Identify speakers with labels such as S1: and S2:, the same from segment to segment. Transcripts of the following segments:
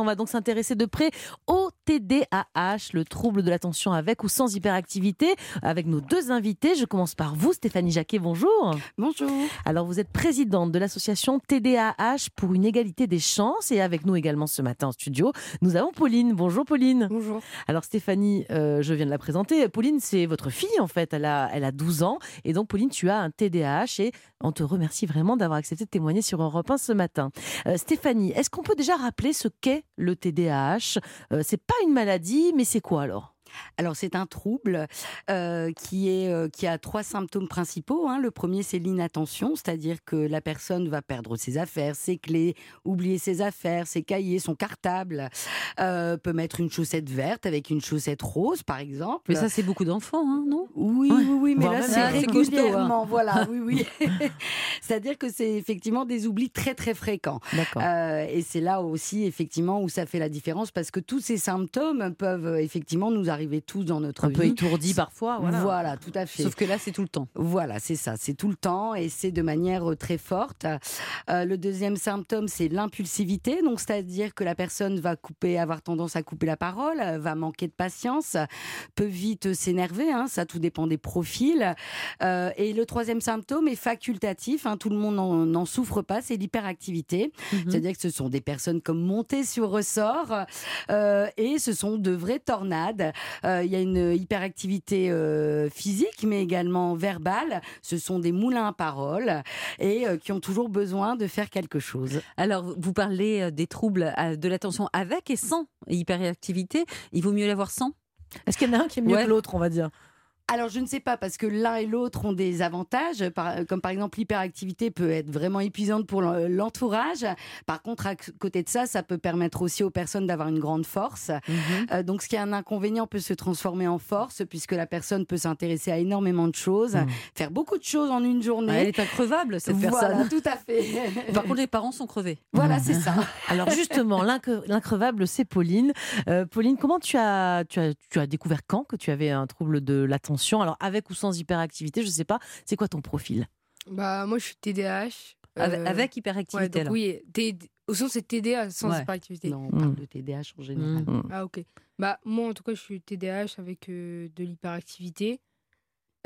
S1: On va donc s'intéresser de près au TDAH, le trouble de l'attention avec ou sans hyperactivité, avec nos deux invités. Je commence par vous, Stéphanie Jacquet, bonjour.
S2: Bonjour.
S1: Alors, vous êtes présidente de l'association TDAH pour une égalité des chances et avec nous également ce matin en studio, nous avons Pauline. Bonjour Pauline.
S3: Bonjour.
S1: Alors Stéphanie, euh, je viens de la présenter. Pauline, c'est votre fille en fait, elle a, elle a 12 ans et donc Pauline, tu as un TDAH et on te remercie vraiment d'avoir accepté de témoigner sur Europe 1 ce matin. Euh, Stéphanie, est-ce qu'on peut déjà rappeler ce qu'est le TDAH euh, C'est pas une maladie, mais c'est quoi alors?
S2: Alors c'est un trouble euh, qui, est, euh, qui a trois symptômes principaux. Hein. Le premier c'est l'inattention, c'est-à-dire que la personne va perdre ses affaires, ses clés, oublier ses affaires, ses cahiers, son cartable, euh, peut mettre une chaussette verte avec une chaussette rose par exemple.
S3: Mais ça c'est beaucoup d'enfants, hein, non?
S2: Oui, oui, oui, mais
S1: Bon,
S2: là c'est
S3: hein.
S2: régulièrement. Voilà, oui, oui. c'est-à-dire que c'est effectivement des oublis très très fréquents.
S1: D'accord.
S2: Et c'est là aussi effectivement où ça fait la différence parce que tous ces symptômes peuvent effectivement nous arriver tous dans notre
S1: un peu
S2: vie.
S1: étourdi parfois. Voilà.
S2: Voilà. tout à fait.
S3: Sauf que là c'est tout le temps.
S2: Voilà, c'est ça, c'est tout le temps et c'est de manière euh, très forte. Euh, le deuxième symptôme, c'est l'impulsivité, donc c'est-à-dire que la personne va couper, avoir tendance à couper la parole, euh, va manquer de patience, peut vite s'énerver, hein, ça tout dépend des profils. Euh, et le troisième symptôme est facultatif, hein, tout le monde n'en souffre pas, c'est l'hyperactivité.
S1: Mhm.
S2: C'est-à-dire que ce sont des personnes comme montées sur ressort euh, et ce sont de vraies tornades. Euh, Il y a une hyperactivité euh, physique mais également verbale. Ce sont des moulins à parole et euh, qui ont toujours besoin de faire quelque chose.
S3: Alors vous parlez des troubles de l'attention avec et sans hyperactivité. Il vaut mieux l'avoir sans?
S1: Est-ce qu'il y en a un qui est mieux
S3: Ouais.
S1: que l'autre, on va dire?
S2: Alors je ne sais pas parce que l'un et l'autre ont des avantages, comme par exemple l'hyperactivité peut être vraiment épuisante pour l'en- l'entourage. Par contre, à côté de ça, ça peut permettre aussi aux personnes d'avoir une grande force. Euh, donc ce qui est un inconvénient peut se transformer en force puisque la personne peut s'intéresser à énormément de choses,
S1: Mhm.
S2: faire beaucoup de choses en une journée.
S3: Elle est increvable cette
S2: voilà,
S3: personne.
S2: tout à fait.
S3: Par contre les parents sont crevés.
S2: voilà, c'est ça.
S1: Alors justement, l'incre- l'increvable, c'est Pauline. Euh, Pauline, comment tu as, tu, as, tu as découvert quand que tu avais un trouble de l'attention? Alors avec ou sans hyperactivité, je ne sais pas. C'est quoi ton profil?
S4: Bah, moi, je suis TDAH.
S3: Avec,
S4: euh,
S3: avec
S4: ouais,
S3: hyperactivité
S4: donc
S3: alors.
S4: oui, au sens, c'est TDA sans
S3: Ouais.
S4: hyperactivité.
S2: Non, on parle
S1: Mm.
S2: de TDAH en général.
S3: Mm.
S4: Ah, ok. Bah, moi, en tout cas, je suis TDAH avec euh, de l'hyperactivité.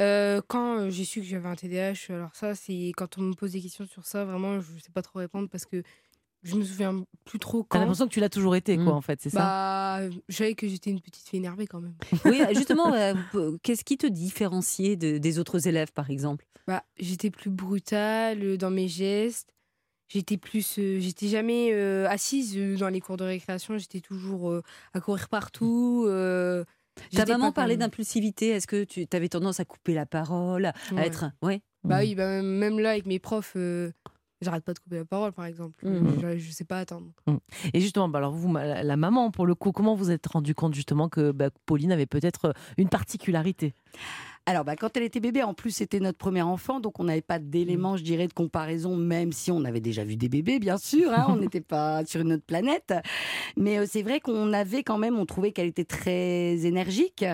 S4: Euh, quand j'ai su que j'avais un TDAH, alors ça, c'est quand on me pose des questions sur ça, vraiment, je sais pas trop répondre parce que je me souviens plus trop
S1: T'as
S4: quand.
S1: l'impression que tu l'as toujours été, quoi,
S3: Mm.
S1: en fait, c'est ça
S4: Bah, je savais que j'étais une petite fille énervée quand même.
S3: Oui, justement, euh, qu'est-ce qui te différenciait de- des autres élèves par exemple?
S4: Bah, j'étais plus brutale euh, dans mes gestes. J'étais plus, euh, j'étais jamais euh, assise dans les cours de récréation. J'étais toujours euh, à courir partout. Euh,
S3: Ta maman parlait d'impulsivité? Est-ce que tu avais tendance à couper la parole, à
S4: Ouais.
S3: être ouais?
S4: Bah
S1: Mm.
S4: oui, bah, même- même là avec mes profs, euh, j'arrête pas de couper la parole, par exemple.
S3: Mhm.
S4: Je, je sais pas attendre.
S1: Et justement, bah alors vous, la maman, pour le coup, comment vous êtes rendu compte justement que bah, Pauline avait peut-être euh, une particularité?
S2: Alors, bah, quand elle était bébé, en plus, c'était notre premier enfant, donc on n'avait pas d'éléments, je dirais, de comparaison, même si on avait déjà vu des bébés, bien sûr. hein, on n'était pas sur une autre planète. Mais euh, c'est vrai qu'on avait quand même, on trouvait qu'elle était très énergique.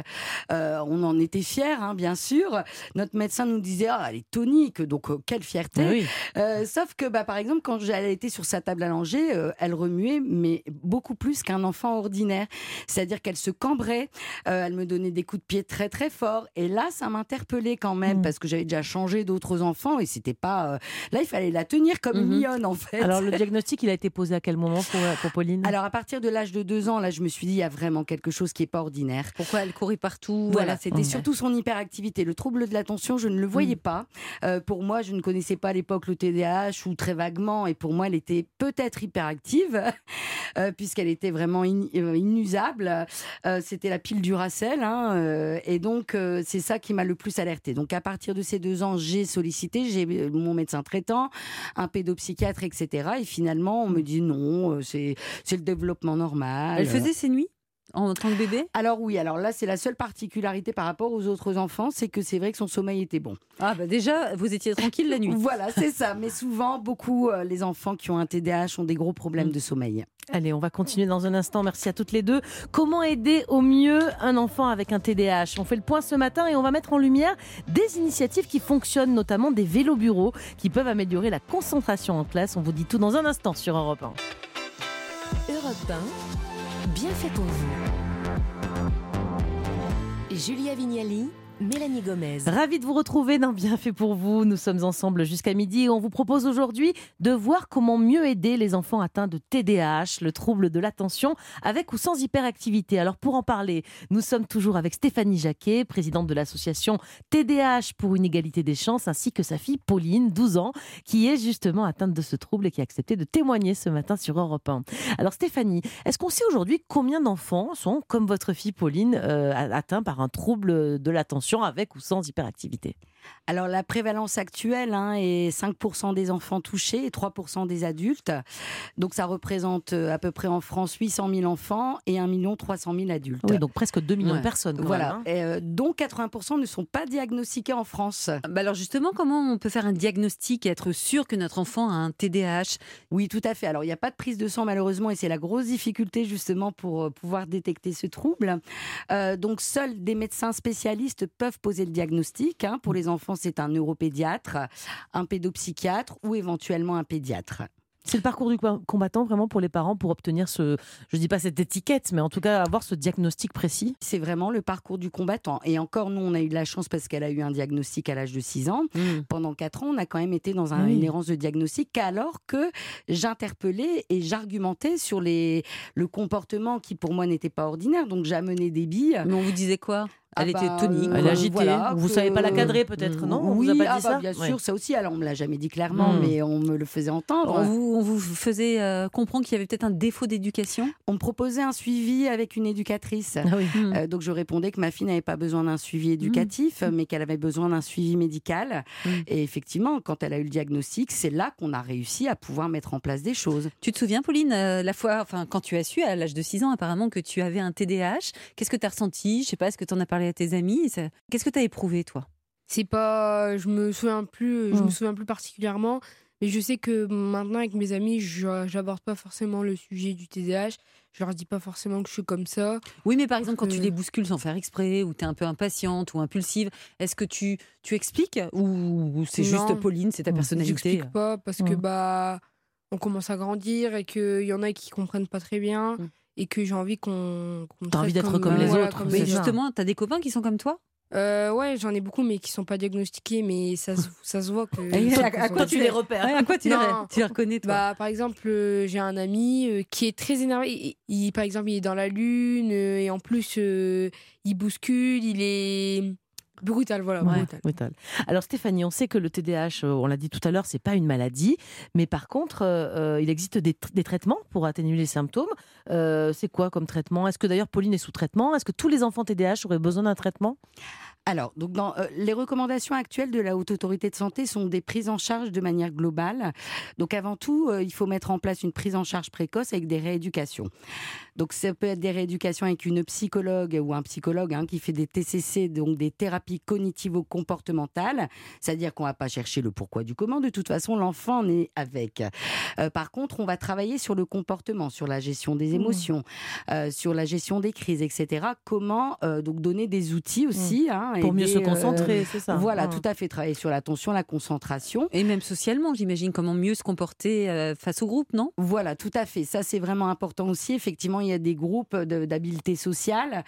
S2: Euh, on en était fiers, hein, bien sûr. Notre médecin nous disait, ah, elle est tonique, donc euh, quelle fierté.
S1: Oui.
S2: Sauf que, bah, par exemple, quand elle était sur sa table euh, elle remuait, mais beaucoup plus qu'un enfant ordinaire. C'est-à-dire qu'elle se cambrait, elle me donnait des coups de pied très très forts. Et là, ça m'interpellait quand même
S1: Mm.
S2: parce que j'avais déjà changé d'autres enfants et c'était pas. euh, Là, il fallait la tenir comme une
S3: Mhm.
S2: lionne en fait.
S1: Alors le diagnostic, il a été posé à quel moment pour, euh, pour Pauline?
S2: Alors, à partir de l'âge de deux ans, là, je me suis dit, il y a vraiment quelque chose qui est pas ordinaire.
S3: Pourquoi elle courait partout
S2: Voilà, c'était
S1: Mm.
S2: surtout son hyperactivité. Le trouble de l'attention, je ne le voyais pas. Euh, pour moi, je ne connaissais pas à l'époque le TDAH ou très vaguement. Et pour moi, elle était peut-être hyperactive, euh, puisqu'elle était vraiment in- inusable. Euh, c'était la pile du Racel. hein, euh, et donc, c'est ça qui m'a le plus alertée. Donc, à partir de ces deux ans, j'ai sollicité, j'ai euh, mon médecin traitant, un pédopsychiatre, etc. Et finalement, on me dit non, euh, c'est le développement normal.
S3: Elle faisait ses nuits? En tant que bébé?
S2: Alors oui, alors là, c'est la seule particularité par rapport aux autres enfants, c'est que c'est vrai que son sommeil était bon.
S3: Ah bah déjà, vous étiez tranquille la nuit.
S2: Voilà, c'est ça. Mais souvent, beaucoup, euh, les enfants qui ont un TDAH ont des gros problèmes de sommeil.
S1: Allez, on va continuer dans un instant. Merci à toutes les deux. Comment aider au mieux un enfant avec un TDAH On fait le point ce matin et on va mettre en lumière des initiatives qui fonctionnent, notamment des vélos bureaux qui peuvent améliorer la concentration en classe. On vous dit tout dans un instant sur Europe 1.
S5: Europe Europe 1, bien fait pour vous. Julia Vignali Mélanie Gomez.
S1: Ravi de vous retrouver dans Bien fait pour vous. Nous sommes ensemble jusqu'à midi et on vous propose aujourd'hui de voir comment mieux aider les enfants atteints de TDAH, le trouble de l'attention, avec ou sans hyperactivité. Alors pour en parler, nous sommes toujours avec Stéphanie Jacquet, présidente de l'association TDAH pour une égalité des chances, ainsi que sa fille Pauline, 12 ans, qui est justement atteinte de ce trouble et qui a accepté de témoigner ce matin sur Europe 1. Alors Stéphanie, est-ce qu'on sait aujourd'hui combien d'enfants sont, comme votre fille Pauline, euh, atteints par un trouble de l'attention? Avec ou sans hyperactivité
S2: alors la prévalence actuelle hein, est 5% des enfants touchés et 3% des adultes. Donc ça représente euh, à peu près en France 800 000 enfants et 1 300 000 adultes.
S1: Oui, donc presque 2 millions de personnes.
S2: voilà,
S1: hein.
S2: euh, dont 80% ne sont pas diagnostiqués en France.
S3: Bah alors justement, comment on peut faire un diagnostic et être sûr que notre enfant a un TDAH
S2: Oui, tout à fait. Alors il n'y a pas de prise de sang malheureusement et c'est la grosse difficulté justement pour euh, pouvoir détecter ce trouble. donc seuls des médecins spécialistes peuvent poser le diagnostic hein, pour les enfants, c'est un neuropédiatre, un pédopsychiatre ou éventuellement un pédiatre.
S1: C'est le parcours du combattant vraiment pour les parents pour obtenir ce, je dis pas cette étiquette, mais en tout cas avoir ce diagnostic précis.
S2: C'est vraiment le parcours du combattant. Et encore, nous, on a eu de la chance parce qu'elle a eu un diagnostic à l'âge de 6 ans. Mmh. Pendant 4 ans, on a quand même été dans une errance de diagnostic alors que j'interpellais et j'argumentais sur les, le comportement qui pour moi n'était pas ordinaire. Donc j'amenais des billes.
S3: Mais on vous disait quoi?
S2: Ah
S3: elle était
S2: bah,
S3: tonique.
S1: Elle agitait. vous ne savez pas la cadrer peut-être, non?
S2: Oui,
S1: vous a pas
S2: ah
S1: dit
S2: bah,
S1: ça?
S2: bien sûr, ça aussi. Alors on me l'a jamais dit clairement,
S1: Hmm.
S2: mais on me le faisait entendre.
S3: On vous, on vous faisait euh, comprendre qu'il y avait peut-être un défaut d'éducation?
S2: On me proposait un suivi avec une éducatrice.
S1: Ah oui.
S3: Hmm.
S2: Euh, donc je répondais que ma fille n'avait pas besoin d'un suivi éducatif,
S3: Hmm.
S2: mais qu'elle avait besoin d'un suivi médical. Et effectivement, quand elle a eu le diagnostic, c'est là qu'on a réussi à pouvoir mettre en place des choses.
S3: Tu te souviens, Pauline, euh, la fois, enfin, quand tu as su à l'âge de 6 ans apparemment que tu avais un TDAH, qu'est-ce que tu as ressenti? Je sais pas, est-ce que tu en as parlé à tes amis Ça- Qu'est-ce que tu as éprouvé, toi?
S4: C'est pas, je me souviens plus, je
S1: Mm.
S4: me souviens plus particulièrement, mais je sais que maintenant avec mes amis, je- j'aborde pas forcément le sujet du TDAH. Je leur dis pas forcément que je suis comme ça.
S3: Oui, mais par exemple, quand tu
S4: Euh.
S3: les bouscules sans faire exprès, ou tu es un peu impatiente ou impulsive, est-ce que tu, tu expliques Ou, c'est juste Pauline, c'est ta
S1: Mm.
S3: personnalité?
S4: J'explique pas parce que
S1: Mm.
S4: bah on commence à grandir et qu'il y en a qui comprennent pas très bien. Et que j'ai envie qu'on. me
S1: T'as envie d'être comme les
S4: voilà,
S1: autres,
S4: comme
S3: Mais
S4: les
S3: justement, tu as des copains qui sont comme toi?
S4: Euh, ouais, j'en ai beaucoup, mais qui sont pas diagnostiqués, mais ça, se- ça se voit que.
S3: Et à- quoi tu les repères? À quoi tu, les, tu les reconnais, toi?
S4: Bah, par exemple, euh, j'ai un ami euh, qui est très énervé. Il, il- par exemple, il est dans la lune euh, et en plus, euh, il bouscule, il est brutal, voilà,
S1: Ouais,
S4: brutal.
S1: brutal. Alors Stéphanie, on sait que le TDAH, euh, on l'a dit tout à l'heure, c'est pas une maladie, mais par contre, euh, euh, il existe des traitements pour atténuer les symptômes. Euh, c'est quoi comme traitement? Est-ce que d'ailleurs Pauline est sous traitement? Est-ce que tous les enfants TDAH auraient besoin d'un traitement?
S2: Alors, donc dans, euh, les recommandations actuelles de la Haute Autorité de Santé sont des prises en charge de manière globale. Donc, avant tout, euh, il faut mettre en place une prise en charge précoce avec des rééducations. Donc, ça peut être des rééducations avec une psychologue ou un psychologue hein, qui fait des TCC, donc des thérapies cognitivo-comportementales. C'est-à-dire qu'on va pas chercher le pourquoi du comment. De toute façon, l'enfant est avec. Par contre, on va travailler sur le comportement, sur la gestion des euh, sur la gestion des crises, etc. Comment euh, donc donner des outils aussi hein,
S1: Pour mieux se
S2: euh,
S1: concentrer, c'est ça
S2: voilà,
S1: Mmh.
S2: tout à fait. Travailler sur l'attention, la concentration.
S3: Et même socialement, j'imagine, comment mieux se comporter face au groupe, non?
S2: Voilà, tout à fait. Ça, c'est vraiment important aussi. Effectivement, il y a des groupes de- d'habileté sociale.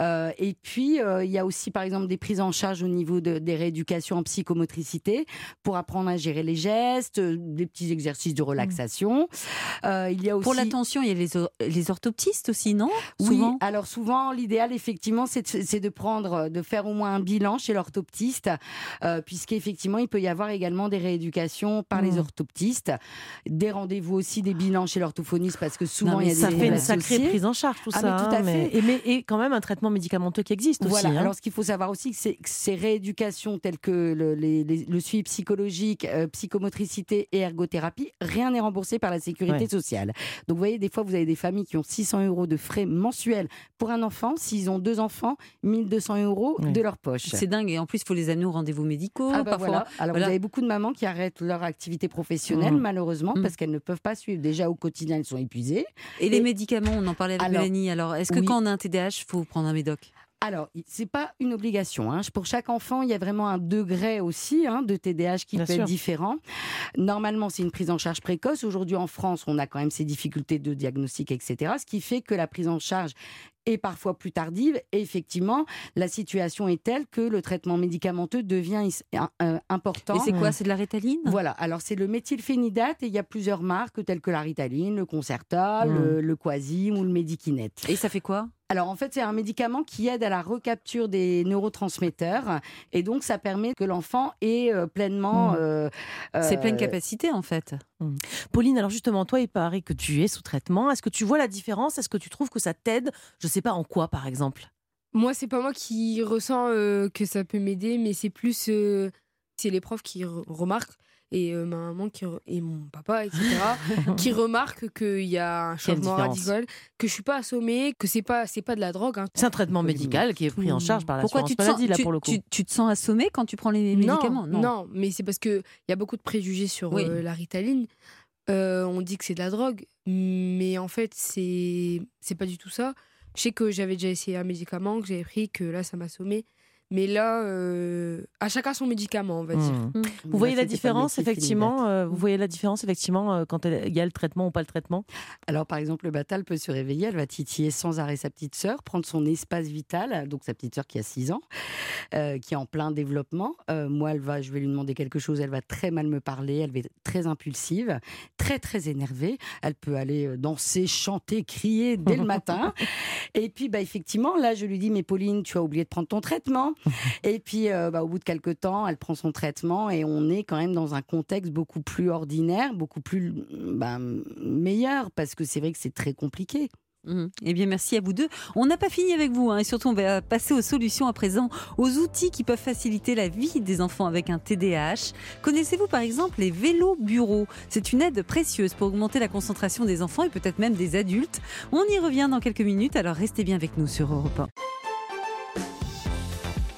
S2: Et puis, il y a aussi, par exemple, des prises en charge au niveau de- des rééducations en psychomotricité pour apprendre à gérer les gestes, des petits exercices de relaxation. Il y a aussi...
S3: Pour l'attention, il y a les, les orthoptistes aussi, non?
S2: Oui, alors souvent, l'idéal, effectivement, c'est de, prendre, de faire au moins un bilan chez l'orthoptiste, euh, puisqu'effectivement, il peut y avoir également des rééducations par les
S1: Mmh.
S2: orthoptistes, des rendez-vous aussi, des bilans chez l'orthophoniste, parce que souvent,
S3: Non,
S2: il y a des
S1: Ça fait une sacrée prise en charge, tout
S2: Ah,
S1: ça.
S2: mais tout à
S1: hein, mais-
S2: fait.
S1: Et, mais, et quand même un traitement médicamenteux qui existe
S2: Voilà.
S1: aussi. hein.
S2: Alors, ce qu'il faut savoir aussi, c'est que ces rééducations telles que le, les- les- le suivi psychologique, euh, psychomotricité et ergothérapie, rien n'est remboursé par la sécurité
S1: Ouais.
S2: sociale. Donc, vous voyez, des fois, vous avez des familles qui ont 600 euros de frais mensuels pour un enfant. S'ils ont deux enfants, 1200 euros de leur poche.
S3: C'est dingue. Et en plus, il faut les amener aux rendez-vous médicaux.
S2: Ah bah
S3: parfois.
S2: voilà. Alors
S3: voilà.
S2: vous avez beaucoup de mamans qui arrêtent leur activité professionnelle
S1: Mmh.
S2: malheureusement
S3: Mmh.
S2: parce qu'elles ne peuvent pas suivre. Déjà au quotidien elles sont épuisées.
S3: Et les
S2: Et-
S3: médicaments, on en parlait avec
S2: Alors,
S3: Mélanie. Alors, est-ce que
S2: oui.
S3: quand on a un TDAH, il faut prendre un médoc?
S2: Alors, c'est pas une obligation. hein. Pour chaque enfant, il y a vraiment un degré aussi hein, de TDAH qui
S1: Bien
S2: peut
S1: sûr.
S2: être différent. Normalement, c'est une prise en charge précoce. Aujourd'hui, en France, on a quand même ces difficultés de diagnostic, etc. Ce qui fait que la prise en charge est parfois plus tardive. Et effectivement, la situation est telle que le traitement médicamenteux devient un- euh, important.
S3: Et c'est quoi? C'est de la rétaline?
S2: Voilà, alors c'est le méthylphénidate et il y a plusieurs marques telles que la Ritaline, le Concerta, le, le Quasim ou le Medikinet.
S3: Et ça fait quoi?
S2: Alors en fait, c'est un médicament qui aide à la recapture des neurotransmetteurs et donc ça permet que l'enfant ait euh, pleinement.
S1: Mm.
S2: euh,
S3: C'est
S2: euh,
S3: pleine capacité en fait.
S1: Pauline, alors justement, toi, il paraît que tu es sous traitement. Est-ce que tu vois la différence? Est-ce que tu trouves que ça t'aide? Je sais pas en quoi, par exemple?
S4: Moi, c'est pas moi qui ressens euh, que ça peut m'aider, mais c'est plus euh, c'est les profs qui re- remarquent et euh, ma maman qui re- et mon papa, etc., qui remarquent qu'il y a un changement radical, que je suis pas assommée, que c'est pas c'est pas de la drogue. hein.
S1: C'est un traitement médical qui est pris en charge par
S3: Pourquoi
S1: l'assurance
S3: tu te, sens,
S1: maladie, là,
S3: tu,
S1: pour le coup.
S3: tu- tu te sens assommé quand tu prends les médicaments?
S4: Non, mais c'est parce que il y a beaucoup de préjugés sur
S3: Oui.
S4: euh, la Ritaline. Euh, on dit que c'est de la drogue, mais en fait, c'est c'est pas du tout ça. Je sais que j'avais déjà essayé un médicament que j'avais pris, que là, ça m'a sommé. Mais là, euh, à chacun son médicament, on va dire.
S1: Hmm.
S3: Mmh.
S1: Vous voyez
S2: Là,
S1: la différence, effectivement euh, Vous voyez la différence, effectivement, euh, quand elle- il y a le traitement ou pas le traitement?
S2: Alors, par exemple, le batal peut se réveiller, elle va titiller sans arrêt sa petite sœur, prendre son espace vital, donc sa petite sœur qui a 6 ans, euh, qui est en plein développement. Euh, moi, elle va, je vais lui demander quelque chose, elle va très mal me parler, elle va être très impulsive, très, très énervée. Elle peut aller euh, danser, chanter, crier dès le matin. Et puis, bah, effectivement, là, je lui dis, mais Pauline, tu as oublié de prendre ton traitement. Et puis, euh, bah, au bout de quelques temps, elle prend son traitement et on est quand même dans un contexte beaucoup plus ordinaire, beaucoup plus bah, meilleur, parce que c'est vrai que c'est très compliqué.
S3: Mhm. Eh bien, merci à vous deux. On n'a pas fini avec vous, hein, et surtout, on va passer aux solutions à présent, aux outils qui peuvent faciliter la vie des enfants avec un TDAH. Connaissez-vous par exemple les vélos bureaux C'est une aide précieuse pour augmenter la concentration des enfants et peut-être même des adultes. On y revient dans quelques minutes, alors restez bien avec nous sur Europe 1.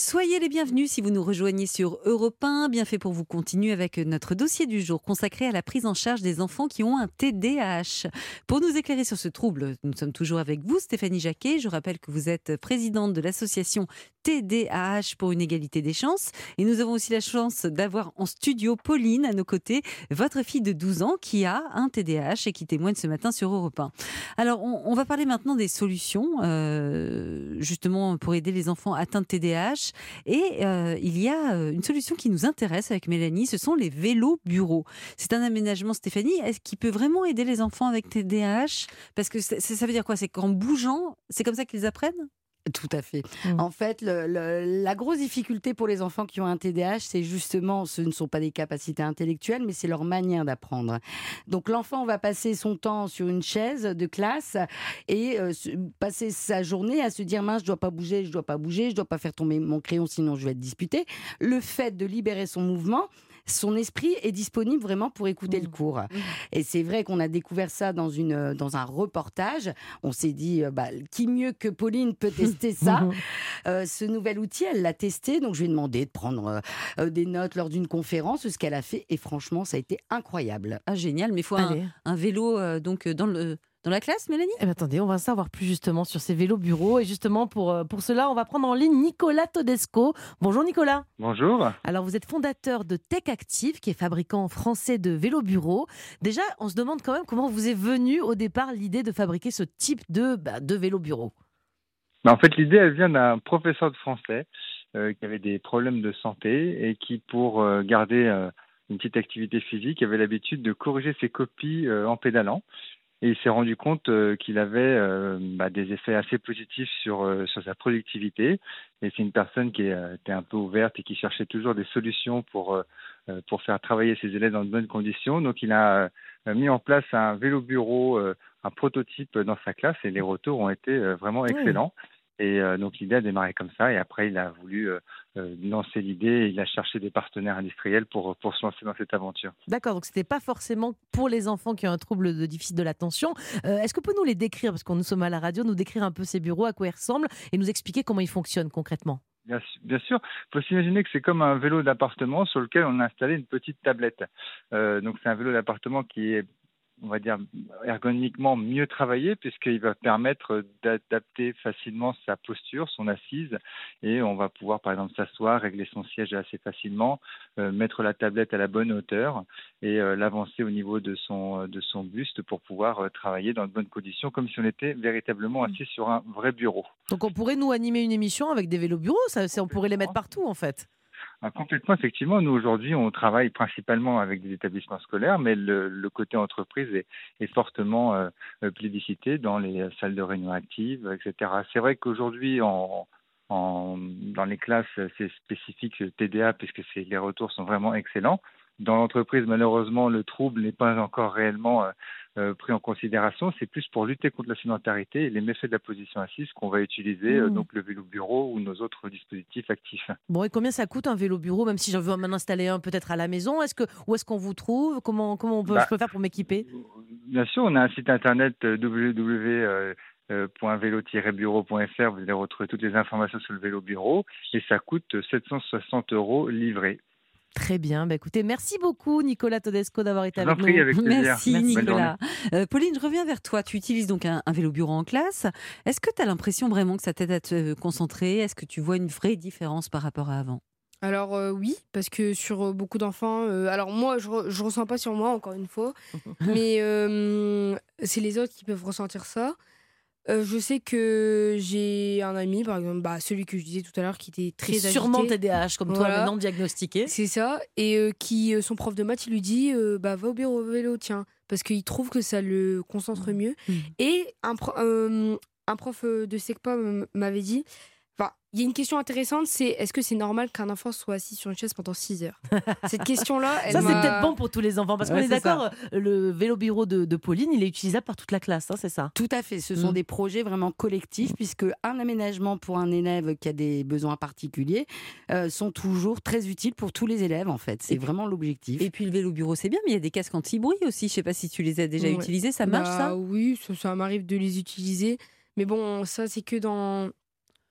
S3: Soyez les bienvenus si vous nous rejoignez sur Europe 1. Bien fait pour vous continuer avec notre dossier du jour consacré à la prise en charge des enfants qui ont un TDAH. Pour nous éclairer sur ce trouble, nous sommes toujours avec vous, Stéphanie Jacquet. Je rappelle que vous êtes présidente de l'association TDAH pour une égalité des chances. Et nous avons aussi la chance d'avoir en studio Pauline à nos côtés, votre fille de 12 ans qui a un TDAH et qui témoigne ce matin sur Europe 1. Alors, on, va parler maintenant des solutions, euh, justement pour aider les enfants atteints de TDAH. Et euh, il y a euh, une solution qui nous intéresse avec Mélanie, ce sont les vélos bureaux. C'est un aménagement, Stéphanie, est-ce qu'il peut vraiment aider les enfants avec TDAH Parce que ça veut dire quoi? C'est qu'en bougeant, c'est comme ça qu'ils apprennent?
S2: Tout à fait.
S1: Mm.
S2: En fait, le- le- la grosse difficulté pour les enfants qui ont un TDAH, c'est justement, ce ne sont pas des capacités intellectuelles, mais c'est leur manière d'apprendre. Donc l'enfant va passer son temps sur une chaise de classe et euh, se- passer sa journée à se dire mince, je dois pas bouger, je dois pas bouger, je dois pas faire tomber mon crayon, sinon je vais être disputé. Le fait de libérer son mouvement, son esprit est disponible vraiment pour écouter le cours. Et c'est vrai qu'on a découvert ça dans, une, euh, dans un reportage. On s'est dit, euh, bah, qui mieux que Pauline peut tester ça Euh, Ce nouvel outil, elle l'a testé. Donc je lui ai demandé de prendre euh, des notes lors d'une conférence, ce qu'elle a fait. Et franchement, ça a été incroyable.
S3: Ah, génial, mais il faut un, un vélo euh, donc dans, le, dans la classe, Mélanie?
S1: Eh bien, attendez, on va savoir plus justement sur ces vélos bureaux. Et justement, pour, euh, pour cela, on va prendre en ligne Nicolas Todesco. Bonjour Nicolas.
S6: Bonjour.
S1: Alors, vous êtes fondateur de Tech Active, qui est fabricant français de vélos bureaux. Déjà, on se demande quand même comment vous est venue au départ l'idée de fabriquer ce type de, bah, de vélo bureau.
S6: Ben, En fait, l'idée, elle vient d'un professeur de français euh, qui avait des problèmes de santé et qui, pour euh, garder euh, une petite activité physique, avait l'habitude de corriger ses copies euh, en pédalant. Et il s'est rendu compte euh, qu'il avait euh, bah, des effets assez positifs sur, euh, sur sa productivité. Et c'est une personne qui euh, était un peu ouverte et qui cherchait toujours des solutions pour, euh, euh, pour faire travailler ses élèves dans de bonnes conditions. Donc il a euh, mis en place un vélo bureau, euh, un prototype dans sa classe et les retours ont été euh, vraiment
S1: Oui.
S6: Et euh, donc l'idée a démarré comme ça et après il a voulu euh, euh, lancer l'idée il a cherché des partenaires industriels pour, pour se lancer dans cette aventure.
S1: D'accord, donc c'était pas forcément pour les enfants qui ont un trouble de déficit de l'attention. Est-ce que vous pouvez nous les décrire, parce qu'on nous sommes à la radio, nous décrire un peu ces bureaux, à quoi ils ressemblent, et nous expliquer comment ils fonctionnent concrètement?
S6: Bien, sûr, il faut s'imaginer que c'est comme un vélo d'appartement sur lequel on a installé une petite tablette. Euh, donc c'est un vélo d'appartement qui est on va dire, ergonomiquement mieux travailler puisqu'il va permettre d'adapter facilement sa posture, son assise, et on va pouvoir par exemple s'asseoir, régler son siège assez facilement, euh, mettre la tablette à la bonne hauteur et euh, l'avancer au niveau de son, de son buste pour pouvoir euh, travailler dans de bonnes conditions comme si on était véritablement assis sur un vrai bureau.
S1: Donc on pourrait nous animer une émission avec des vélos bureaux, ça, on pourrait les mettre partout en fait.
S6: Ah, complètement, effectivement. Nous, aujourd'hui, on travaille principalement avec des établissements scolaires, mais le, côté entreprise est, fortement euh, euh, plébiscité dans les salles de réunion actives, etc. C'est vrai qu'aujourd'hui, en, dans les classes, c'est spécifique TDA, puisque les retours sont vraiment excellents. Dans l'entreprise, malheureusement, le trouble n'est pas encore réellement euh, euh, pris en considération. C'est plus pour lutter contre la sédentarité et les méfaits de la position assise qu'on va utiliser euh, mmh. donc le vélo bureau ou nos autres dispositifs actifs.
S1: Bon, et combien ça coûte un vélo bureau, même si j'en veux m'en installer un peut-être à la maison Est-ce que où est-ce qu'on vous trouve Comment comment on peut, je bah, peux faire pour m'équiper
S6: Bien sûr, on a un site internet www bureaufr vous allez retrouver toutes les informations sur le vélo bureau et ça coûte 760 euros livré.
S1: Très bien. Bah, écoutez, merci beaucoup Nicolas Todesco d'avoir été avec
S6: nous.
S3: merci, Nicolas. Euh, Pauline, je reviens vers toi. Tu utilises donc un, vélo bureau en classe. Est-ce que tu as l'impression vraiment que ça t'aide à te concentrer? Est-ce que tu vois une vraie différence par rapport à avant?
S4: Alors euh, oui, parce que sur euh, beaucoup d'enfants, alors moi je, ne ressens pas sur moi encore une fois, mais c'est les autres qui peuvent ressentir ça. Euh, je sais que j'ai un ami, par exemple, bah, celui que je disais tout à l'heure, qui était très agité.
S1: Sûrement TDAH, comme toi, maintenant diagnostiqué.
S4: C'est ça. Et euh, qui, euh, son prof de maths, il lui dit bah, va au bureau vélo, tiens. Parce qu'il trouve que ça le concentre mmh. mieux. Mmh. Et un, un prof de SECPA m'avait dit il y a une question intéressante, c'est est-ce que c'est normal qu'un enfant soit assis sur une chaise pendant 6 heures? Cette question-là,
S1: ça c'est peut-être bon pour tous les enfants parce qu'on est, d'accord. Le vélo bureau de, Pauline, il est utilisable par toute la classe, hein, c'est ça?
S2: Tout à fait. Ce sont mm. des projets vraiment collectifs puisque un aménagement pour un élève qui a des besoins particuliers euh, sont toujours très utiles pour tous les élèves en fait. C'est vraiment l'objectif.
S3: Et puis le vélo bureau c'est bien, mais il y a des casques anti-bruit aussi. Je sais pas si tu les as déjà utilisés. Ça marche
S4: bah
S3: ça?
S4: Oui, ça m'arrive de les utiliser. Mais bon, ça c'est que dans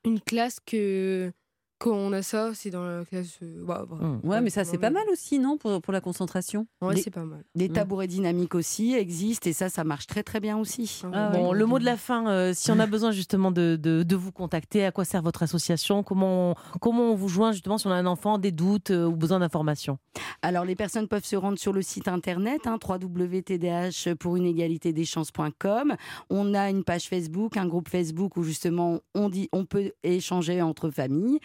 S4: une classe que quand on a ça, c'est dans la classe. Euh,
S3: bah, mmh. Ouais, mais ça, c'est pas mal aussi, non pour, pour la concentration?
S4: Ouais, c'est pas mal.
S2: Des mmh. tabourets dynamiques aussi existent et ça, ça marche très très bien aussi.
S1: Ah bon, le mot de la fin, euh, si on a besoin justement de, de, vous contacter, à quoi sert votre association? Comment on, comment on vous joint justement si on a un enfant, des doutes euh, ou besoin d'informations?
S2: Alors, les personnes peuvent se rendre sur le site internet hein, www.tdh pour une égalité des chances.com. On a une page Facebook, un groupe Facebook où justement on, dit, on peut échanger entre familles.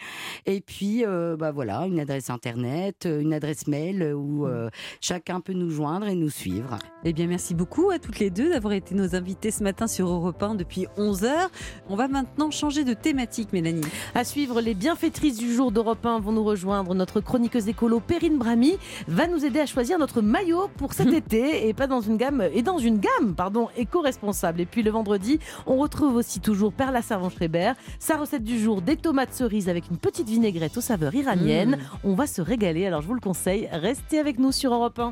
S2: Et puis, euh, bah voilà, une adresse internet, euh, une adresse mail où euh, chacun peut nous joindre et nous suivre.
S3: Eh bien, merci beaucoup à toutes les deux d'avoir été nos invités ce matin sur Europe 1 depuis 11 h On va maintenant changer de thématique, Mélanie.
S1: À suivre, les bienfaitrices du jour d'Europe 1 vont nous rejoindre. Notre chroniqueuse écolo, Perrine Brami, va nous aider à choisir notre maillot pour cet été et pas dans une gamme, et dans une gamme, pardon, éco-responsable. Et puis le vendredi, on retrouve aussi toujours Perla Servan-Schreiber, sa recette du jour, des tomates cerises avec une petite petite vinaigrette aux saveurs iraniennes. Mmh. On va se régaler, alors je vous le conseille, restez avec nous sur Europe 1.